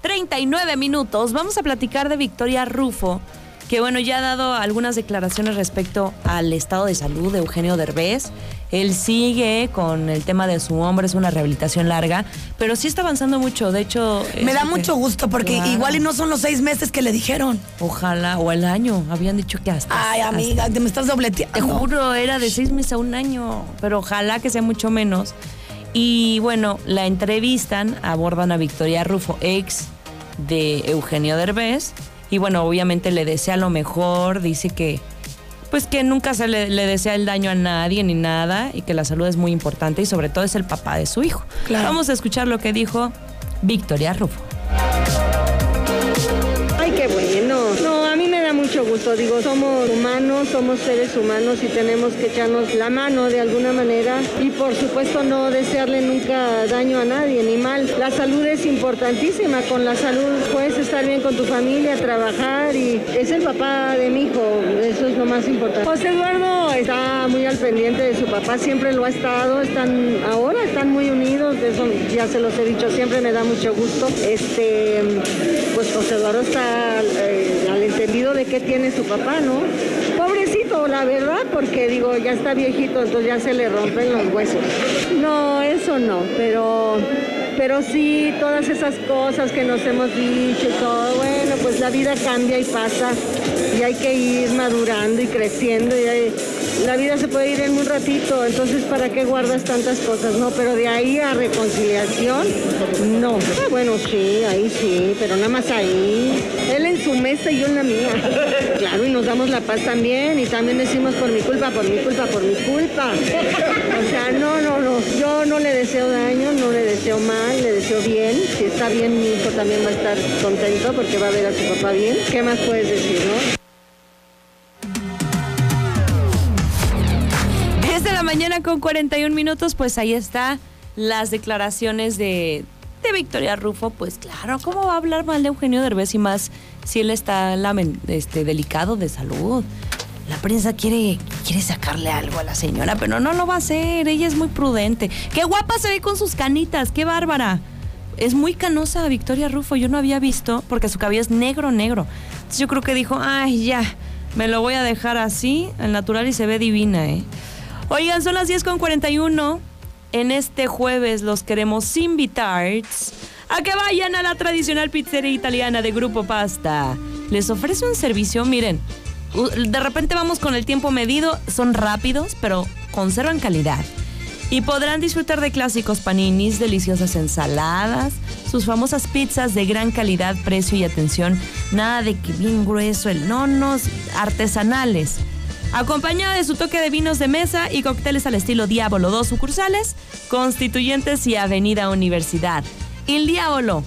39 minutos. Vamos a platicar de Victoria Rufo, que bueno, ya ha dado algunas declaraciones respecto al estado de salud de Eugenio Derbez. Él sigue con el tema de su hombre, es una rehabilitación larga, pero sí está avanzando mucho. De hecho, Me da es lo que- mucho gusto porque Claro. igual y no son los seis meses que le dijeron. Ojalá, o el año. Habían dicho que hasta. Ay, amiga, te me estás dobleteando. Te juro, era de seis meses a un año, pero ojalá que sea mucho menos. Y bueno, la entrevistan, abordan a Victoria Rufo, ex de Eugenio Derbez. Y bueno, obviamente le desea lo mejor, dice que pues que nunca se le, le desea el daño a nadie ni nada y que la salud es muy importante y sobre todo es el papá de su hijo. Claro. Vamos a escuchar lo que dijo Victoria Rufo. Digo, somos humanos, somos seres humanos y tenemos que echarnos la mano de alguna manera y por supuesto no desearle nunca daño a nadie ni mal. La salud es importantísima. Con la salud puedes estar bien con tu familia, trabajar y es el papá de mi hijo. Eso es lo más importante. José Eduardo está pendiente de su papá, siempre lo ha estado. Están ahora están muy unidos. Eso ya se los he dicho siempre. Me da mucho gusto. Este, pues José Eduardo está eh, al entendido de qué tiene su papá, ¿no? Pobrecito, la verdad, porque digo, ya está viejito, entonces ya se le rompen los huesos. No, eso no, pero, pero sí, todas esas cosas que nos hemos dicho y todo, bueno, pues la vida cambia y pasa y hay que ir madurando y creciendo y hay- la vida se puede ir en un ratito, entonces ¿para qué guardas tantas cosas? No, pero de ahí a reconciliación, no. Ah, bueno, sí, ahí sí, pero nada más ahí. Él en su mesa y yo en la mía. Claro, y nos damos la paz también y también decimos por mi culpa, por mi culpa, por mi culpa. O sea, no, no, no. Yo no le deseo daño, no le deseo mal, le deseo bien. Si está bien, mi hijo también va a estar contento porque va a ver a su papá bien. ¿Qué más puedes decir, no? Mañana con 41 minutos, pues ahí está las declaraciones de, Victoria Rufo. Pues claro, ¿cómo va a hablar mal de Eugenio Derbez y más si él está este, delicado de salud? La prensa quiere, quiere sacarle algo a la señora, pero no lo va a hacer. Ella es muy prudente. ¡Qué guapa se ve con sus canitas! ¡Qué bárbara! Es muy canosa Victoria Rufo. Yo no había visto porque su cabello es negro, negro. Entonces yo creo que dijo, ay, ya, me lo voy a dejar así, al natural y se ve divina, ¿eh? Oigan, son las 10 con 41. En este jueves los queremos invitar a que vayan a la tradicional pizzería italiana de Grupo Pasta. Les ofrece un servicio, miren, de repente vamos con el tiempo medido, son rápidos, pero conservan calidad. Y podrán disfrutar de clásicos paninis, deliciosas ensaladas, sus famosas pizzas de gran calidad, precio y atención. Nada de que bien grueso, el nonos, artesanales. Acompañada de su toque de vinos de mesa y cócteles al estilo Diablo, dos sucursales, Constituyentes y Avenida Universidad. El Diablo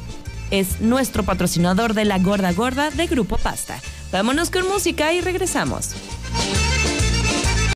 es nuestro patrocinador de la Gorda Gorda de Grupo Pasta. Vámonos con música y regresamos.